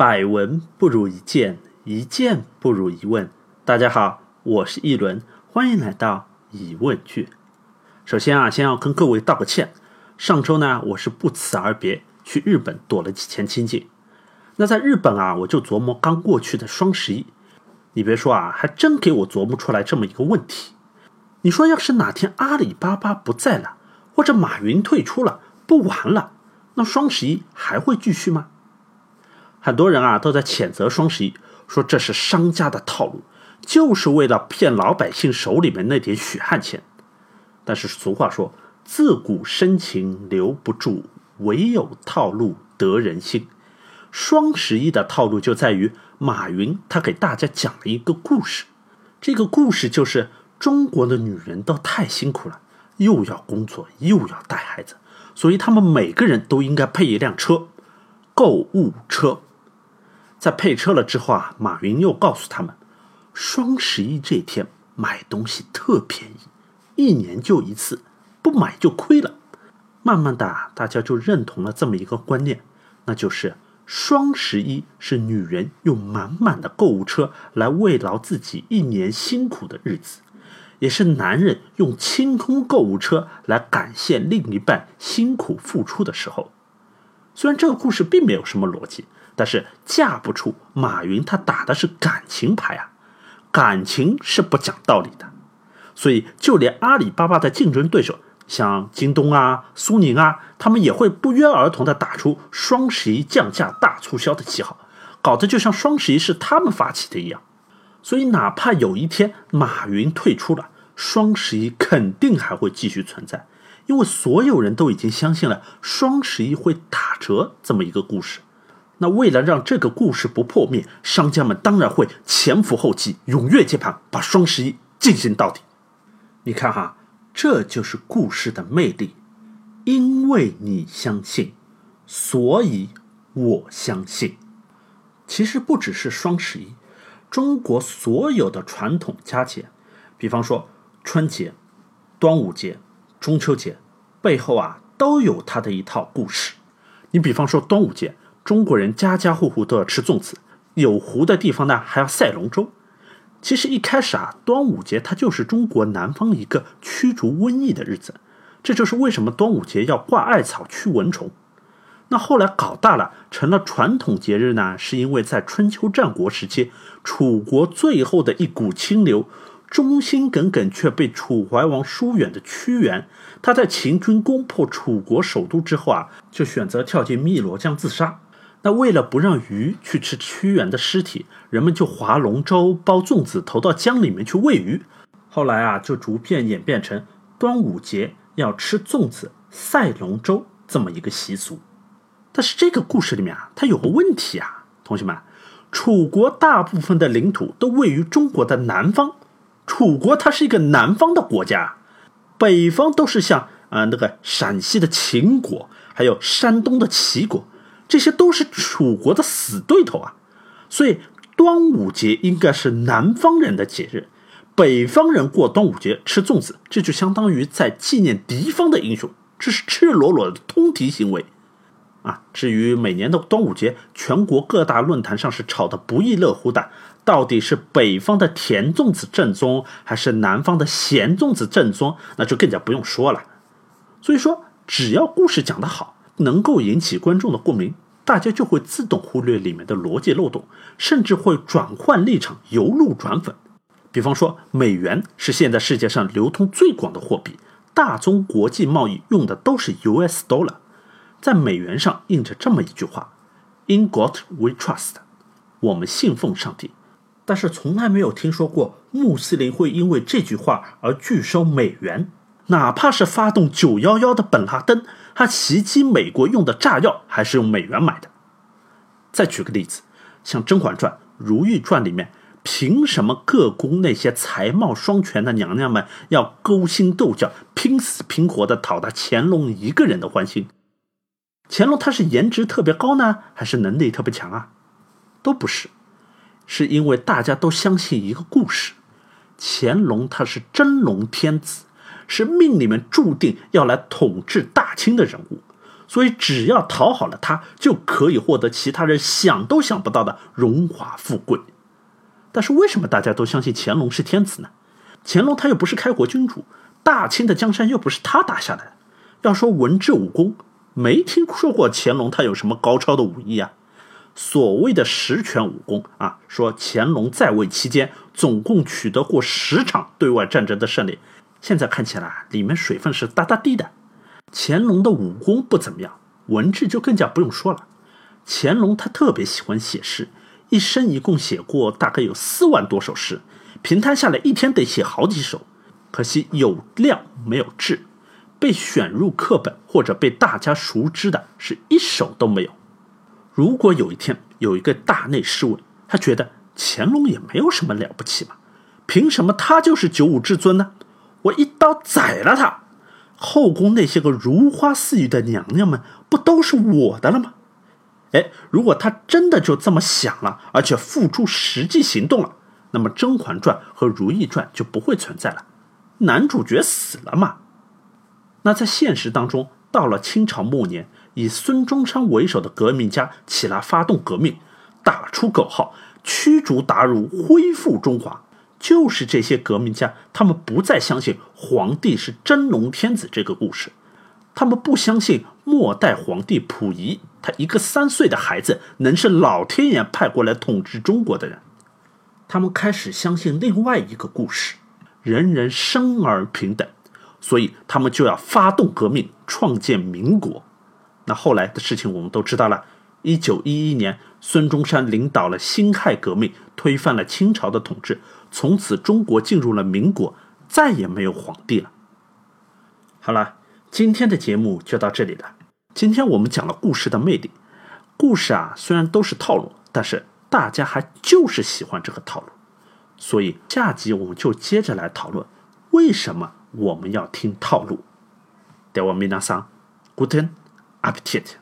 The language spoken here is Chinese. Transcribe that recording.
百闻不如一见，一见不如一问。大家好，我是一轮，欢迎来到疑问句。首先啊，先要跟各位道个歉。上周呢，我是不辞而别，去日本躲了几天清静。那在日本啊，我就琢磨刚过去的双十一。你别说啊，还真给我琢磨出来这么一个问题。你说要是哪天阿里巴巴不在了，或者马云退出了，不玩了，那双十一还会继续吗？很多人啊都在谴责双十一，说这是商家的套路，就是为了骗老百姓手里面那点血汗钱。但是俗话说，自古深情留不住，唯有套路得人心。双十一的套路就在于马云他给大家讲了一个故事，这个故事就是中国的女人都太辛苦了，又要工作又要带孩子，所以他们每个人都应该配一辆车，购物车。在配车了之后啊，马云又告诉他们，双十一这天买东西特便宜，一年就一次，不买就亏了。慢慢的，大家就认同了这么一个观念，那就是双十一是女人用满满的购物车来慰劳自己一年辛苦的日子，也是男人用清空购物车来感谢另一半辛苦付出的时候。虽然这个故事并没有什么逻辑。但是嫁不出，马云他打的是感情牌啊，感情是不讲道理的，所以就连阿里巴巴的竞争对手，像京东啊、苏宁啊，他们也会不约而同的打出双十一降价大促销的旗号，搞得就像双十一是他们发起的一样。所以哪怕有一天马云退出了，双十一肯定还会继续存在，因为所有人都已经相信了双十一会打折这么一个故事。那为了让这个故事不破灭，商家们当然会前赴后继，踊跃接盘，把双十一进行到底。你看哈，这就是故事的魅力。因为你相信，所以我相信。其实不只是双十一，中国所有的传统佳节，比方说春节、端午节、中秋节，背后啊都有它的一套故事。你比方说端午节。中国人家家户户都要吃粽子，有湖的地方呢还要赛龙舟。其实一开始啊，端午节它就是中国南方一个驱逐瘟疫的日子，这就是为什么端午节要挂艾草驱蚊虫。那后来搞大了，成了传统节日呢，是因为在春秋战国时期，楚国最后的一股清流，忠心耿耿却被楚怀王疏远的屈原，他在秦军攻破楚国首都之后啊，就选择跳进汨罗江自杀。那为了不让鱼去吃屈原的尸体，人们就划龙舟、包粽子投到江里面去喂鱼。后来啊，就逐渐演变成端午节要吃粽子、赛龙舟这么一个习俗。但是这个故事里面啊，它有个问题啊，同学们，楚国大部分的领土都位于中国的南方，楚国它是一个南方的国家，北方都是像啊那个陕西的秦国，还有山东的齐国。这些都是楚国的死对头啊，所以端午节应该是南方人的节日，北方人过端午节吃粽子，这就相当于在纪念敌方的英雄，这是赤裸裸的通敌行为啊。至于每年的端午节，全国各大论坛上是吵得不亦乐乎的，到底是北方的甜粽子正宗，还是南方的咸粽子正宗，那就更加不用说了。所以说，只要故事讲得好。能够引起观众的共鸣，大家就会自动忽略里面的逻辑漏洞，甚至会转换立场，由路转粉。比方说，美元是现在世界上流通最广的货币，大宗国际贸易用的都是 US dollar，在美元上印着这么一句话：“In God we trust”，我们信奉上帝。但是从来没有听说过穆斯林会因为这句话而拒收美元。哪怕是发动九幺幺的本拉登，他袭击美国用的炸药还是用美元买的。再举个例子，像《甄嬛传》《如懿传》里面，凭什么各宫那些才貌双全的娘娘们要勾心斗角、拼死拼活的讨他乾隆一个人的欢心？乾隆他是颜值特别高呢，还是能力特别强啊？都不是，是因为大家都相信一个故事：乾隆他是真龙天子。是命里面注定要来统治大清的人物，所以只要讨好了他，就可以获得其他人想都想不到的荣华富贵。但是为什么大家都相信乾隆是天子呢？乾隆他又不是开国君主，大清的江山又不是他打下来的。要说文治武功，没听说过乾隆他有什么高超的武艺啊。所谓的十全武功啊，说乾隆在位期间总共取得过十场对外战争的胜利，现在看起来里面水分是大大滴的。乾隆的武功不怎么样，文治就更加不用说了。乾隆他特别喜欢写诗，一生一共写过大概有四万多首诗，平摊下来一天得写好几首。可惜有量没有质，被选入课本或者被大家熟知的是一首都没有。如果有一天有一个大内侍卫，他觉得乾隆也没有什么了不起嘛，凭什么他就是九五至尊呢？我一刀宰了他，后宫那些个如花似玉的娘娘们不都是我的了吗？哎，如果他真的就这么想了，而且付诸实际行动了，那么《甄嬛传》和《如懿传》就不会存在了，男主角死了嘛？那在现实当中，到了清朝末年。以孙中山为首的革命家起来发动革命，打出口号驱逐鞑虏，恢复中华。就是这些革命家，他们不再相信皇帝是真龙天子这个故事，他们不相信末代皇帝溥仪，他一个三岁的孩子能是老天爷派过来统治中国的人。他们开始相信另外一个故事：人人生而平等，所以他们就要发动革命，创建民国。那后来的事情我们都知道了。一九一一年，孙中山领导了辛亥革命，推翻了清朝的统治，从此中国进入了民国，再也没有皇帝了。好了，今天的节目就到这里了。今天我们讲了故事的魅力。故事啊，虽然都是套路，但是大家还就是喜欢这个套路。所以下集我们就接着来讨论，为什么我们要听套路。では皆さん、guten Appetit.